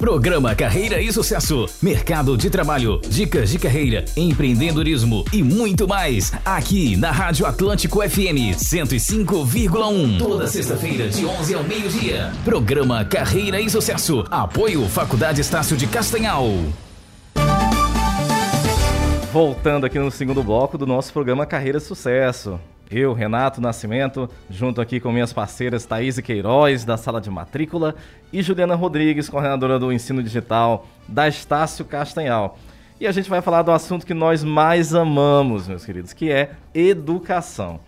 Programa Carreira e Sucesso, Mercado de Trabalho, Dicas de Carreira, Empreendedorismo e muito mais. Aqui na Rádio Atlântico FM 105,1. Toda sexta-feira, de 11 ao meio-dia. Programa Carreira e Sucesso. Apoio Faculdade Estácio de Castanhal. Voltando aqui no segundo bloco do nosso programa Carreira e Sucesso. Eu, Renato Nascimento, junto aqui com minhas parceiras Thaís Queiroz, da sala de matrícula, e Juliana Rodrigues, coordenadora do ensino digital da Estácio Castanhal. E a gente vai falar do assunto que nós mais amamos, meus queridos, que é educação.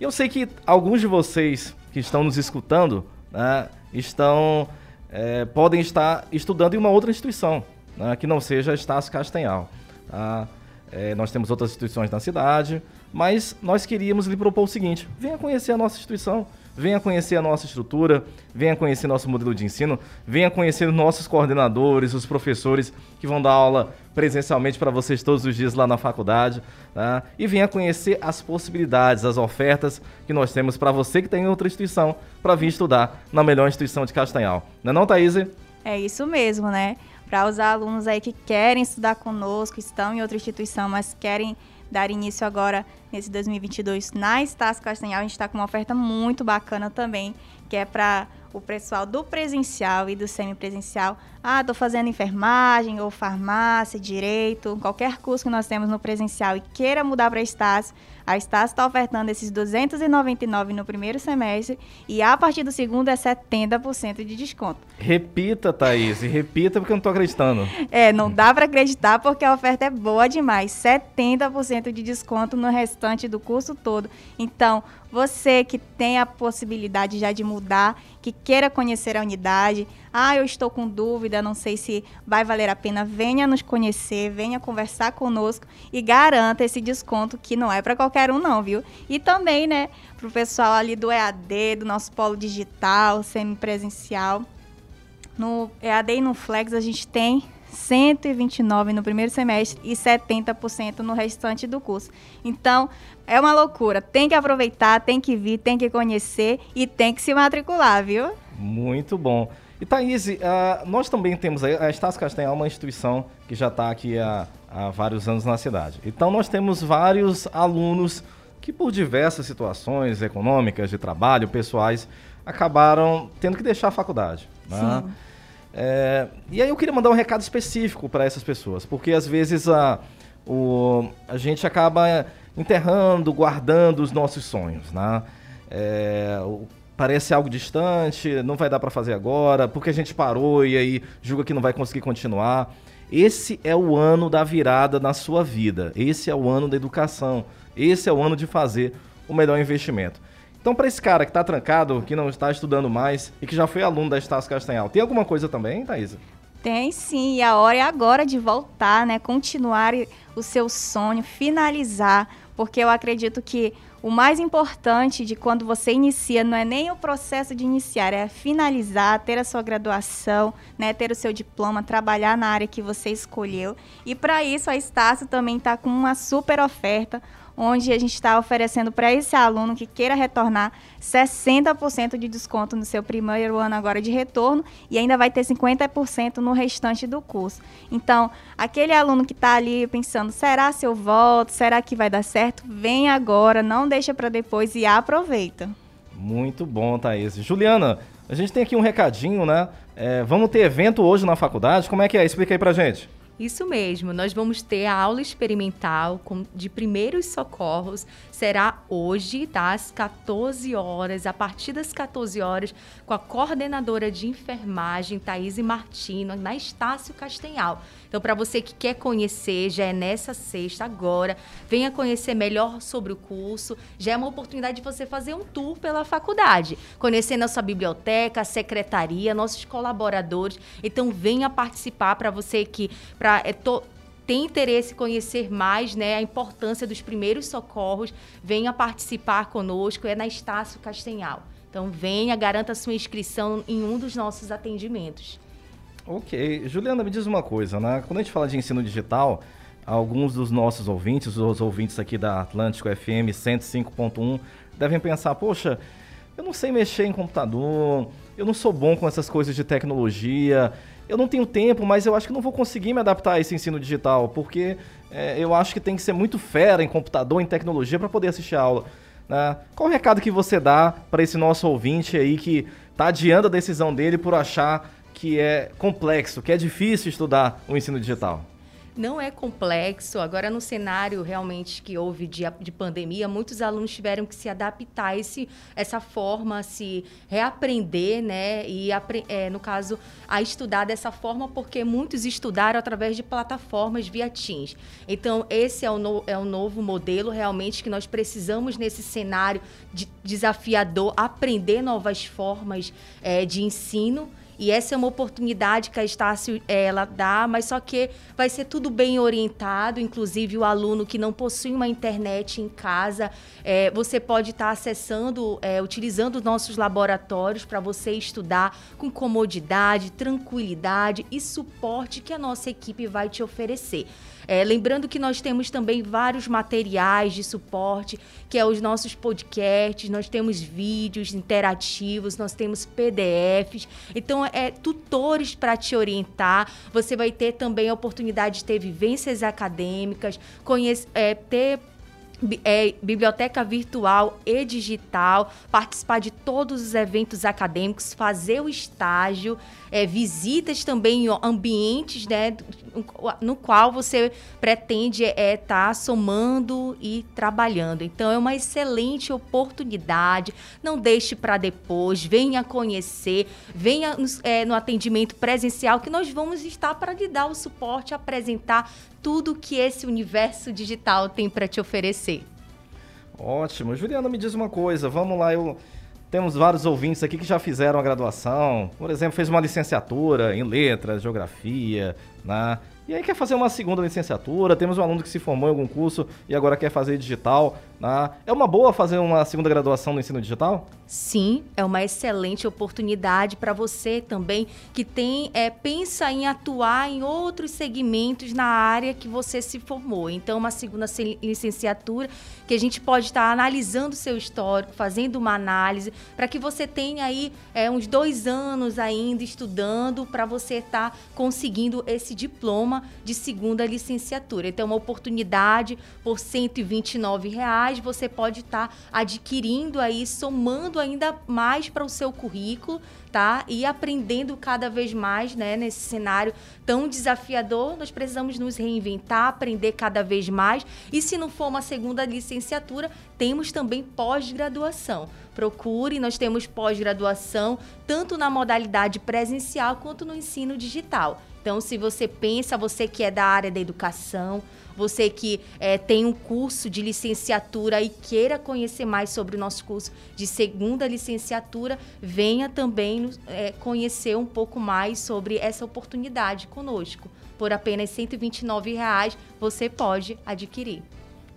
Eu sei que alguns de vocês que estão nos escutando né, estão, é, podem estar estudando em uma outra instituição, né, que não seja Estácio Castanhal. Tá? É, nós temos outras instituições na cidade, mas nós queríamos lhe propor o seguinte: venha conhecer a nossa instituição, venha conhecer a nossa estrutura, venha conhecer nosso modelo de ensino, venha conhecer os nossos coordenadores, os professores que vão dar aula presencialmente para vocês todos os dias lá na faculdade, tá? e venha conhecer as possibilidades, as ofertas que nós temos para você que tem outra instituição para vir estudar na melhor instituição de Castanhal. Não é não, Thaís? É isso mesmo, né? Para os alunos aí que querem estudar conosco, estão em outra instituição, mas querem dar início agora nesse 2022 na Estácio Castanhal. A gente está com uma oferta muito bacana também, que é para o pessoal do presencial e do semipresencial. Ah, estou fazendo enfermagem ou farmácia, direito, qualquer curso que nós temos no presencial e queira mudar para Estácio, a Estácio está ofertando esses 299 no primeiro semestre e a partir do segundo é 70% de desconto. Repita, Thaís, repita porque eu não estou acreditando. É, não dá para acreditar porque a oferta é boa demais. 70% de desconto no restante do curso todo. Então, você que tem a possibilidade já de mudar, que queira conhecer a unidade, ah, eu estou com dúvida, não sei se vai valer a pena, venha nos conhecer, venha conversar conosco e garanta esse desconto que não é para qualquer um não, viu? E também, né, para o pessoal ali do EAD, do nosso polo digital, semipresencial. No EAD e no Flex a gente tem 129 no primeiro semestre e 70% no restante do curso. Então, é uma loucura. Tem que aproveitar, tem que vir, tem que conhecer e tem que se matricular, viu? Muito bom. E Thaís, uh, nós também temos a Estácio Castanhal, uma instituição que já está aqui há, há vários anos na cidade. Então nós temos vários alunos que por diversas situações econômicas, de trabalho, pessoais, acabaram tendo que deixar a faculdade. Né? É, e aí eu queria mandar um recado específico para essas pessoas, porque às vezes a, o, a gente acaba enterrando, guardando os nossos sonhos, né? É, parece algo distante, não vai dar para fazer agora, porque a gente parou e aí julga que não vai conseguir continuar. Esse é o ano da virada na sua vida. Esse é o ano da educação. Esse é o ano de fazer o melhor investimento. Então, para esse cara que está trancado, que não está estudando mais e que já foi aluno da Estácio Castanhal, tem alguma coisa também, Thaisa? Tem sim, e a hora é agora de voltar, né? Continuar o seu sonho, finalizar, porque eu acredito que o mais importante de quando você inicia não é nem o processo de iniciar, é finalizar, ter a sua graduação, né, ter o seu diploma, trabalhar na área que você escolheu. E para isso a Estácio também está com uma super oferta, onde a gente está oferecendo para esse aluno que queira retornar 60% de desconto no seu primeiro ano agora de retorno e ainda vai ter 50% no restante do curso. Então, aquele aluno que está ali pensando, será se eu volto, será que vai dar certo? Vem agora, não deixa para depois e aproveita. Muito bom, Thaís. Juliana, a gente tem aqui um recadinho, né? É, vamos ter evento hoje na faculdade, como é que é? Explica aí pra gente. Isso mesmo, nós vamos ter a aula experimental de primeiros socorros. Será hoje, das 14 horas, a partir das 14 horas, com a coordenadora de enfermagem, Thaís Martino, na Estácio Castanhal. Então, para você que quer conhecer, já é nessa sexta, agora, venha conhecer melhor sobre o curso. Já é uma oportunidade de você fazer um tour pela faculdade, conhecer nossa biblioteca, a secretaria, nossos colaboradores. Então, venha participar para você que pra, é, to, tem interesse em conhecer mais né, a importância dos primeiros socorros, venha participar conosco, é na Estácio Castanhal. Então venha, garanta sua inscrição em um dos nossos atendimentos. Ok. Juliana, me diz uma coisa, né? Quando a gente fala de ensino digital, alguns dos nossos ouvintes, os ouvintes aqui da Atlântico FM 105.1, devem pensar, poxa, eu não sei mexer em computador, eu não sou bom com essas coisas de tecnologia, eu não tenho tempo, mas eu acho que não vou conseguir me adaptar a esse ensino digital, porque é, eu acho que tem que ser muito fera em computador, em tecnologia, para poder assistir a aula. Né? Qual o recado que você dá para esse nosso ouvinte aí que está adiando a decisão dele por achar que é complexo, que é difícil estudar o ensino digital? Não é complexo. Agora, no cenário realmente que houve de, de pandemia, muitos alunos tiveram que se adaptar a esse, essa forma, se reaprender, né? E, é, no caso, a estudar dessa forma, porque muitos estudaram através de plataformas via Teams. Então, esse é o, no, é o novo modelo realmente que nós precisamos nesse cenário de desafiador, aprender novas formas é, de ensino e essa é uma oportunidade que a Estácio ela dá, mas só que vai ser tudo bem orientado, inclusive o aluno que não possui uma internet em casa, é, você pode estar tá acessando, é, utilizando os nossos laboratórios para você estudar com comodidade, tranquilidade e suporte que a nossa equipe vai te oferecer. É, lembrando que nós temos também vários materiais de suporte, que é os nossos podcasts, nós temos vídeos interativos, nós temos PDFs, então é tutores para te orientar. Você vai ter também a oportunidade de ter vivências acadêmicas, conhecer, é, ter é, biblioteca virtual e digital, participar de todos os eventos acadêmicos, fazer o estágio, é, visitas também em ambientes né, no qual você pretende estar é, tá somando e trabalhando. Então é uma excelente oportunidade. Não deixe para depois, venha conhecer, venha é, no atendimento presencial que nós vamos estar para lhe dar o suporte, apresentar tudo que esse universo digital tem para te oferecer. Ótimo. Juliana, me diz uma coisa. Vamos lá, eu temos vários ouvintes aqui que já fizeram a graduação, por exemplo, fez uma licenciatura em letras, geografia, né? E aí quer fazer uma segunda licenciatura, temos um aluno que se formou em algum curso e agora quer fazer digital. Né? É uma boa fazer uma segunda graduação no ensino digital? Sim, é uma excelente oportunidade para você também que tem é, pensa em atuar em outros segmentos na área que você se formou. Então, uma segunda licenciatura que a gente pode estar tá analisando seu histórico, fazendo uma análise, para que você tenha aí é, uns dois anos ainda estudando para você estar tá conseguindo esse diploma de segunda licenciatura. Então, uma oportunidade por 129 reais, você pode estar tá adquirindo aí, somando ainda mais para o seu currículo, tá? E aprendendo cada vez mais, né, nesse cenário tão desafiador, nós precisamos nos reinventar, aprender cada vez mais. E se não for uma segunda licenciatura, temos também pós-graduação. Procure, nós temos pós-graduação tanto na modalidade presencial quanto no ensino digital. Então, se você pensa, você que é da área da educação, você que é, tem um curso de licenciatura e queira conhecer mais sobre o nosso curso de segunda licenciatura, venha também é, conhecer um pouco mais sobre essa oportunidade conosco. Por apenas 129 reais, você pode adquirir.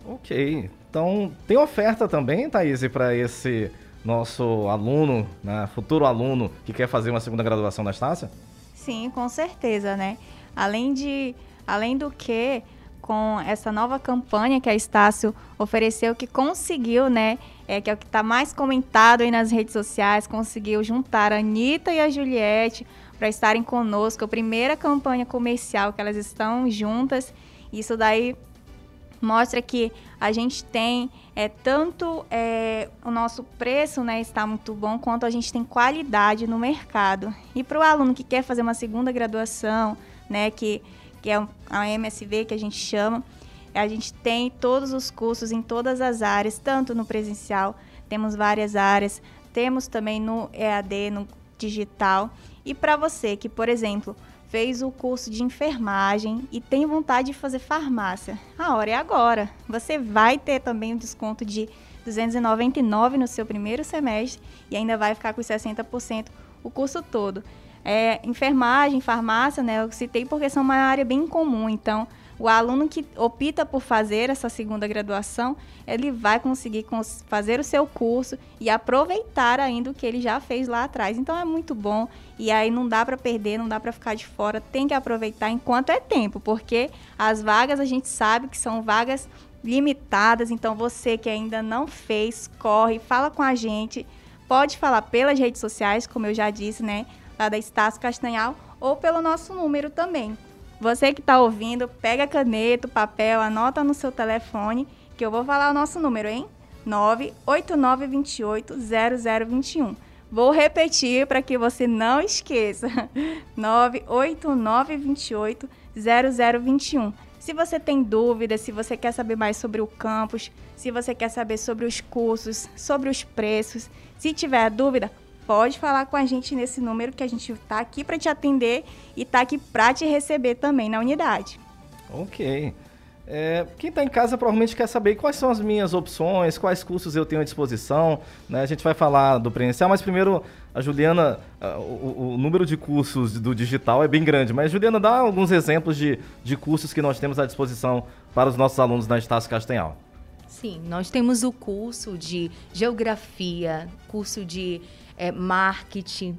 Ok. Então, tem oferta também, Thaís, para esse nosso aluno, né, futuro aluno que quer fazer uma segunda graduação na Estácia? Sim, com certeza, né? Além de, além do que, com essa nova campanha que a Estácio ofereceu, que conseguiu, né? É, que é o que está mais comentado aí nas redes sociais, conseguiu juntar a Anitta e a Juliette para estarem conosco. A primeira campanha comercial que elas estão juntas. Isso daí mostra que a gente tem é, tanto é, o nosso preço né, está muito bom, quanto a gente tem qualidade no mercado. E para o aluno que quer fazer uma segunda graduação, né, que que é a MSV que a gente chama. A gente tem todos os cursos em todas as áreas, tanto no presencial, temos várias áreas, temos também no EAD, no digital. E para você que, por exemplo, fez o curso de enfermagem e tem vontade de fazer farmácia, a hora é agora. Você vai ter também um desconto de 299 no seu primeiro semestre e ainda vai ficar com 60% o curso todo. É, enfermagem, farmácia, né, eu citei porque são uma área bem comum. Então, o aluno que opta por fazer essa segunda graduação, ele vai conseguir fazer o seu curso e aproveitar ainda o que ele já fez lá atrás. Então é muito bom e aí não dá para perder, não dá para ficar de fora, tem que aproveitar enquanto é tempo, porque as vagas a gente sabe que são vagas limitadas, então você que ainda não fez, corre, fala com a gente pode falar pelas redes sociais, como eu já disse, né? Lá da Estácio Castanhal, ou pelo nosso número também. Você que está ouvindo, pega caneta, papel, anota no seu telefone, que eu vou falar o nosso número, hein? 989280021. Vou repetir para que você não esqueça. 989280021. Se você tem dúvidas, se você quer saber mais sobre o campus, se você quer saber sobre os cursos, sobre os preços, se tiver dúvida, pode falar com a gente nesse número que a gente está aqui para te atender e está aqui para te receber também na unidade. Ok. É, quem está em casa provavelmente quer saber quais são as minhas opções, quais cursos eu tenho à disposição. Né? A gente vai falar do presencial, mas primeiro a Juliana, o, o, número de cursos do digital é bem grande, mas Juliana, dá alguns exemplos de, de cursos que nós temos à disposição para os nossos alunos da Estácio Castanhal. Sim, nós temos o curso de geografia, curso de é, marketing,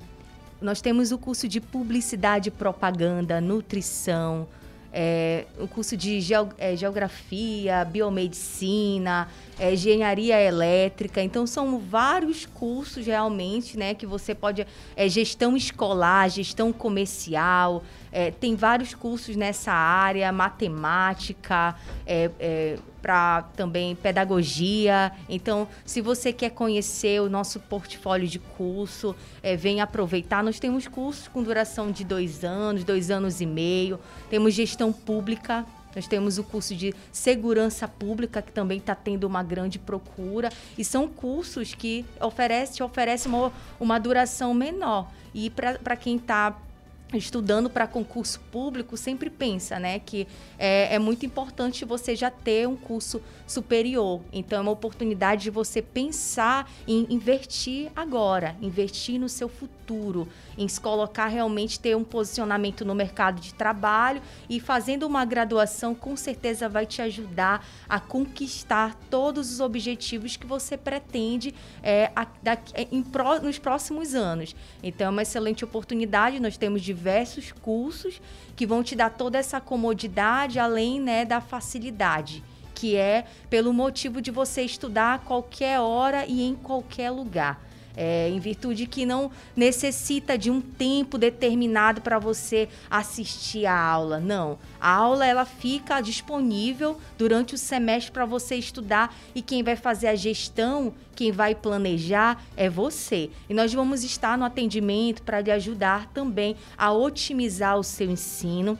nós temos o curso de publicidade propaganda, nutrição, é, o curso de é, geografia, biomedicina, é, engenharia elétrica. Então, são vários cursos realmente, né? Que você pode. É, gestão escolar, gestão comercial. É, tem vários cursos nessa área, matemática, é, para também pedagogia. Então, se você quer conhecer o nosso portfólio de curso, é, vem aproveitar. Nós temos cursos com duração de dois anos, dois anos e meio. Temos gestão pública, nós temos o curso de segurança pública, que também está tendo uma grande procura. E são cursos que oferece, oferece uma, uma duração menor. E para quem está estudando para concurso público sempre pensa, né, que é, é, muito importante você já ter um curso superior. Então é uma oportunidade de você pensar em investir agora, investir no seu futuro, em se colocar realmente ter um posicionamento no mercado de trabalho e fazendo uma graduação com certeza vai te ajudar a conquistar todos os objetivos que você pretende é, a, da, em pro, nos próximos anos. Então é uma excelente oportunidade. Nós temos diversos cursos que vão te dar toda essa comodidade, além né, da facilidade que é pelo motivo de você estudar a qualquer hora e em qualquer lugar. É, em virtude que não necessita de um tempo determinado para você assistir a aula. Não, a aula ela fica disponível durante o semestre para você estudar e quem vai fazer a gestão, quem vai planejar é você. E nós vamos estar no atendimento para lhe ajudar também a otimizar o seu ensino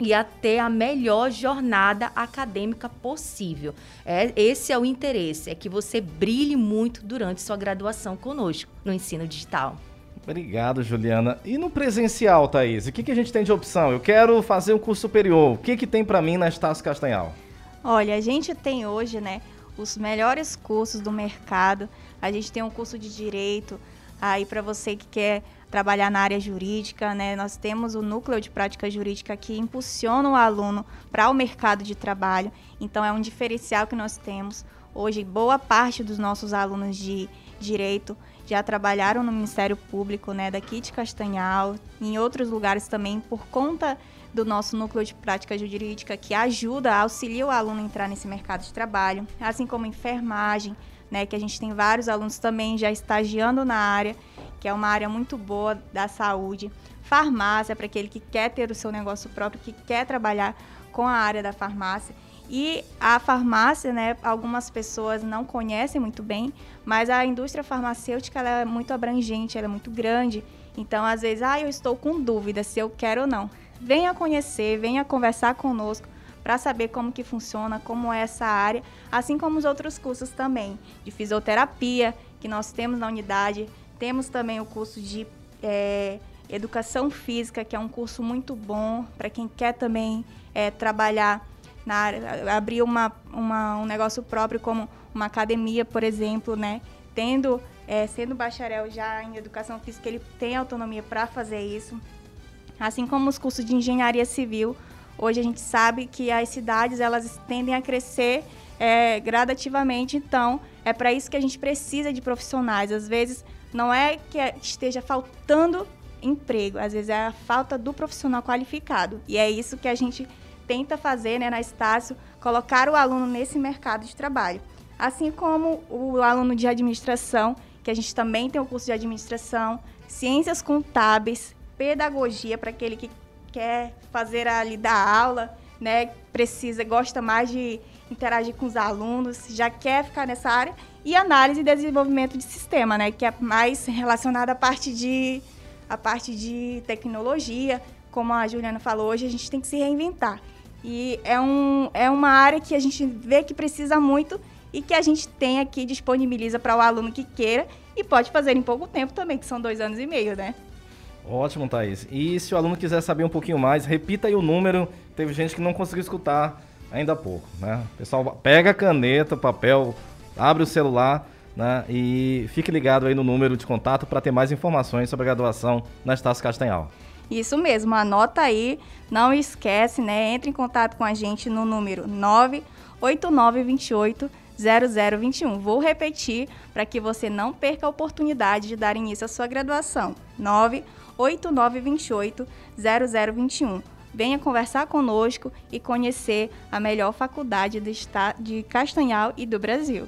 e a ter a melhor jornada acadêmica possível. É, esse é o interesse, é que você brilhe muito durante sua graduação conosco no ensino digital. Obrigado, Juliana. E no presencial, Thaís, o que, que a gente tem de opção? Eu quero fazer um curso superior. O que, que tem para mim na Estácio Castanhal? Olha, a gente tem hoje, né, os melhores cursos do mercado. A gente tem um curso de direito aí para você que quer trabalhar na área jurídica, né? Nós temos o núcleo de prática jurídica que impulsiona o aluno para o mercado de trabalho. Então é um diferencial que nós temos. Hoje, boa parte dos nossos alunos de direito já trabalharam no Ministério Público, né, daqui de Castanhal, em outros lugares também por conta do nosso núcleo de prática jurídica que ajuda, auxilia o aluno a entrar nesse mercado de trabalho, assim como enfermagem, né, que a gente tem vários alunos também já estagiando na área que é uma área muito boa da saúde. Farmácia, para aquele que quer ter o seu negócio próprio, que quer trabalhar com a área da farmácia. E a farmácia, né, algumas pessoas não conhecem muito bem, mas a indústria farmacêutica ela é muito abrangente, ela é muito grande. Então, às vezes, ah, eu estou com dúvida se eu quero ou não. Venha conhecer, venha conversar conosco para saber como que funciona, como é essa área, assim como os outros cursos também, de fisioterapia que nós temos na unidade, temos também o curso de é, Educação Física, que é um curso muito bom para quem quer também é, trabalhar na área, abrir uma, uma, um negócio próprio, como uma academia, por exemplo, né? Tendo, é, sendo bacharel já em Educação Física, ele tem autonomia para fazer isso. Assim como os cursos de Engenharia Civil, hoje a gente sabe que as cidades elas tendem a crescer é, gradativamente, então é para isso que a gente precisa de profissionais. Às vezes não é que esteja faltando emprego, às vezes é a falta do profissional qualificado. E é isso que a gente tenta fazer né, na Estácio, colocar o aluno nesse mercado de trabalho. Assim como o aluno de administração, que a gente também tem o curso de administração, ciências contábeis, pedagogia para aquele que quer fazer ali da aula, né? Precisa, gosta mais de interagir com os alunos, já quer ficar nessa área, e análise e desenvolvimento de sistema, né? Que é mais relacionada à parte de a parte de tecnologia, como a Juliana falou, hoje a gente tem que se reinventar. E é, um, é uma área que a gente vê que precisa muito e que a gente tem aqui, disponibiliza para o aluno que queira e pode fazer em pouco tempo também, que são dois anos e meio, né? Ótimo, Thaís. E se o aluno quiser saber um pouquinho mais, repita aí o número. Teve gente que não conseguiu escutar ainda há pouco, né? Pessoal, pega a caneta, papel, abre o celular né? e fique ligado aí no número de contato para ter mais informações sobre a graduação na Estácio Castanhal. Isso mesmo, anota aí, não esquece, né? Entre em contato com a gente no número 98928 0021. Vou repetir para que você não perca a oportunidade de dar início à sua graduação. 98928 0021. Venha conversar conosco e conhecer a melhor faculdade de Castanhal e do Brasil.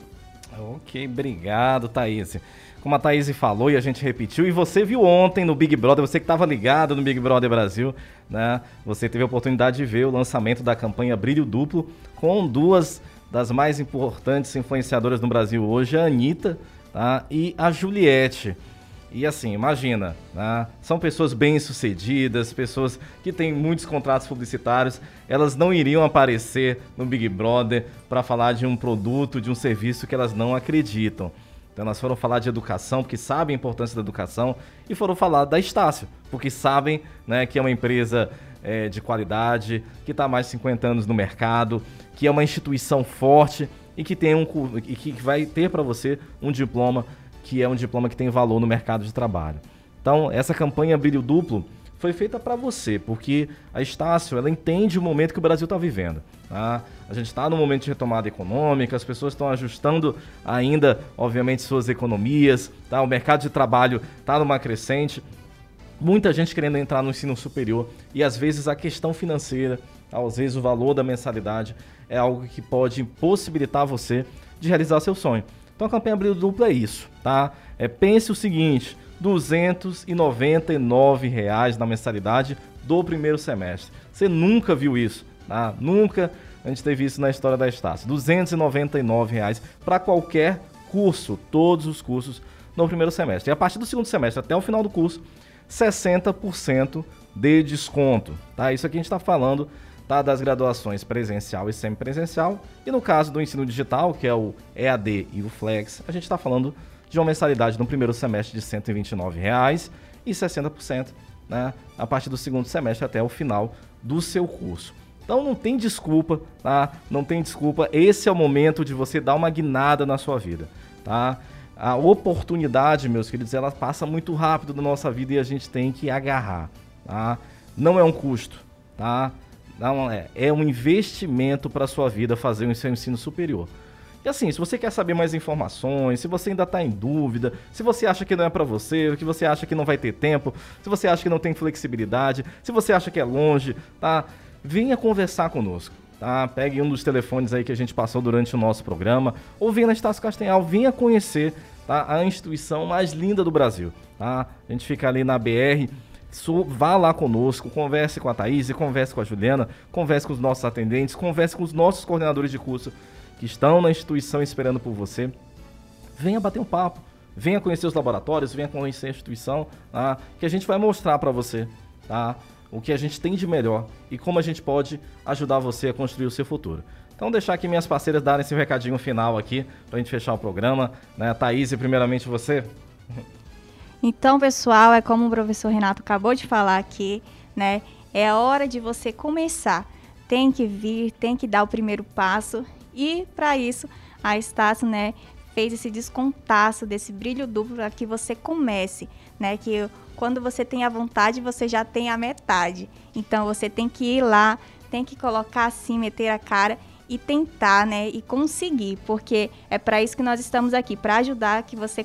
Ok, obrigado, Thaís. Como a Thaís falou e a gente repetiu, e você viu ontem no Big Brother, você que estava ligado no Big Brother Brasil, né? Você teve a oportunidade de ver o lançamento da campanha Brilho Duplo com duas das mais importantes influenciadoras no Brasil hoje, a Anitta tá? e a Juliette. E assim, imagina, né? são pessoas bem-sucedidas, pessoas que têm muitos contratos publicitários, elas não iriam aparecer no Big Brother para falar de um produto, de um serviço que elas não acreditam. Então elas foram falar de educação, porque sabem a importância da educação, e foram falar da Estácio, porque sabem né, que é uma empresa é, de qualidade, que está há mais de 50 anos no mercado, que é uma instituição forte e que, tem um, e que vai ter para você um diploma que é um diploma que tem valor no mercado de trabalho. Então, essa campanha Brilho Duplo foi feita para você, porque a Estácio ela entende o momento que o Brasil está vivendo. Tá? A gente está num momento de retomada econômica, as pessoas estão ajustando ainda, obviamente, suas economias, tá? o mercado de trabalho está numa crescente, muita gente querendo entrar no ensino superior e às vezes a questão financeira, às vezes o valor da mensalidade é algo que pode possibilitar você de realizar seu sonho. Então a campanha Abril Duplo é isso, tá? É, pense o seguinte, 299 reais na mensalidade do primeiro semestre. Você nunca viu isso, tá? Nunca a gente teve isso na história da Estácio. 299 reais para qualquer curso, todos os cursos no primeiro semestre. E a partir do segundo semestre até o final do curso, 60% de desconto, tá? Isso aqui a gente está falando tá, das graduações presencial e semipresencial. E no caso do ensino digital, que é o EAD e o Flex, a gente está falando de uma mensalidade no primeiro semestre de R$ 129,00 e 60% né, a partir do segundo semestre até o final do seu curso. Então não tem desculpa, tá? Não tem desculpa. Esse é o momento de você dar uma guinada na sua vida, tá? A oportunidade, meus queridos, ela passa muito rápido na nossa vida e a gente tem que agarrar, tá? Não é um custo, tá? É, é um investimento para a sua vida fazer o seu ensino superior. E assim, se você quer saber mais informações, se você ainda está em dúvida, se você acha que não é para você, que você acha que não vai ter tempo, se você acha que não tem flexibilidade, se você acha que é longe, tá? Venha conversar conosco, tá? Pegue um dos telefones aí que a gente passou durante o nosso programa, ou venha na Estácio Castanhal, venha conhecer tá? a instituição mais linda do Brasil, tá? A gente fica ali na BR vá lá conosco, converse com a Thaís, converse com a Juliana, converse com os nossos atendentes, converse com os nossos coordenadores de curso que estão na instituição esperando por você. Venha bater um papo, venha conhecer os laboratórios, venha conhecer a instituição, tá? que a gente vai mostrar para você tá? o que a gente tem de melhor e como a gente pode ajudar você a construir o seu futuro. Então, deixar aqui minhas parceiras darem esse recadinho final aqui para a gente fechar o programa. Né? Thaís, primeiramente você. Então, pessoal, é como o professor Renato acabou de falar aqui, né? É hora de você começar. Tem que vir, tem que dar o primeiro passo. E para isso, a Estácio, né, fez esse descontaço desse brilho duplo para que você comece, né? Que quando você tem a vontade, você já tem a metade. Então você tem que ir lá, tem que colocar assim, meter a cara e tentar, né, e conseguir, porque é para isso que nós estamos aqui, para ajudar que você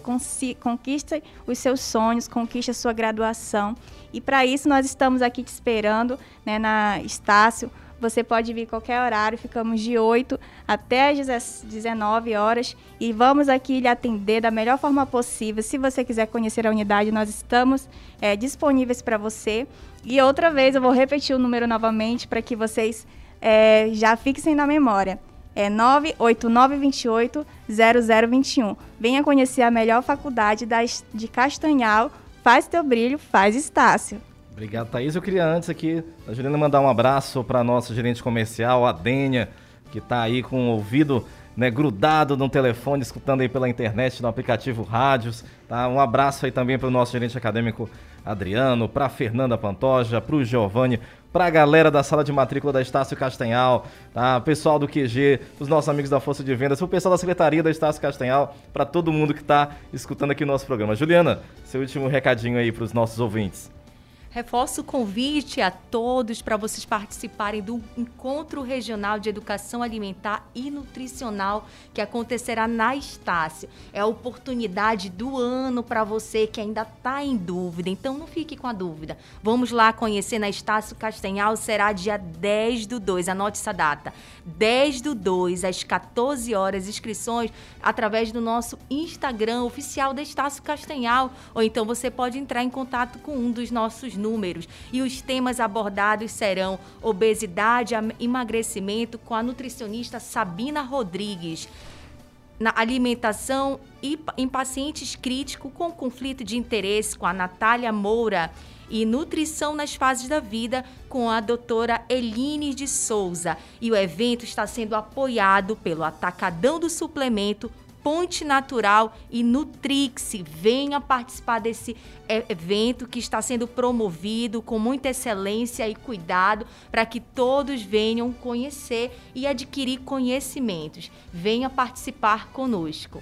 conquiste os seus sonhos, conquiste a sua graduação. E para isso nós estamos aqui te esperando, né, na Estácio, Você pode vir qualquer horário, ficamos de 8 até as 19 horas e vamos aqui lhe atender da melhor forma possível. Se você quiser conhecer a unidade, nós estamos é, disponíveis para você. E outra vez eu vou repetir o número novamente para que vocês é, já fixem na memória. É 989280021. Venha conhecer a melhor faculdade da, de Castanhal. Faz teu brilho, faz Estácio. Obrigado, Thaís. Eu queria antes aqui, a Juliana, mandar um abraço para nossa gerente comercial, a Dênia, que está aí com o ouvido né, grudado no telefone, escutando aí pela internet, no aplicativo Rádios. Tá? Um abraço aí também para o nosso gerente acadêmico Adriano, para Fernanda Pantoja, para o Giovanni, para a galera da sala de matrícula da Estácio Castanhal, tá? pessoal do QG, os nossos amigos da Força de Vendas, o pessoal da secretaria da Estácio Castanhal, para todo mundo que está escutando aqui o nosso programa. Juliana, seu último recadinho aí para os nossos ouvintes. Reforço o convite a todos para vocês participarem do Encontro Regional de Educação Alimentar e Nutricional que acontecerá na Estácio. É a oportunidade do ano para você que ainda está em dúvida, então não fique com a dúvida. Vamos lá conhecer na Estácio Castanhal, será dia 10 do 2, anote essa data. 10 do 2, às 14 horas, inscrições através do nosso Instagram oficial da Estácio Castanhal, ou então você pode entrar em contato com um dos nossos números números. E os temas abordados serão obesidade, emagrecimento com a nutricionista Sabina Rodrigues na alimentação e em pacientes críticos com conflito de interesse com a Natália Moura e nutrição nas fases da vida com a doutora Eline de Souza. E o evento está sendo apoiado pelo Atacadão do Suplemento, Ponte Natural e Nutrix. Venha participar desse evento que está sendo promovido com muita excelência e cuidado para que todos venham conhecer e adquirir conhecimentos. Venha participar conosco.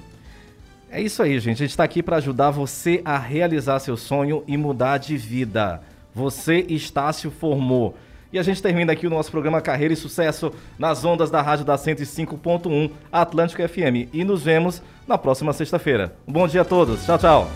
É isso aí, gente. A gente está aqui para ajudar você a realizar seu sonho e mudar de vida. Você, Estácio, formou. E a gente termina aqui o nosso programa Carreira e Sucesso nas ondas da rádio da 105.1 Atlântico FM. E nos vemos na próxima sexta-feira. Um bom dia a todos. Tchau, tchau.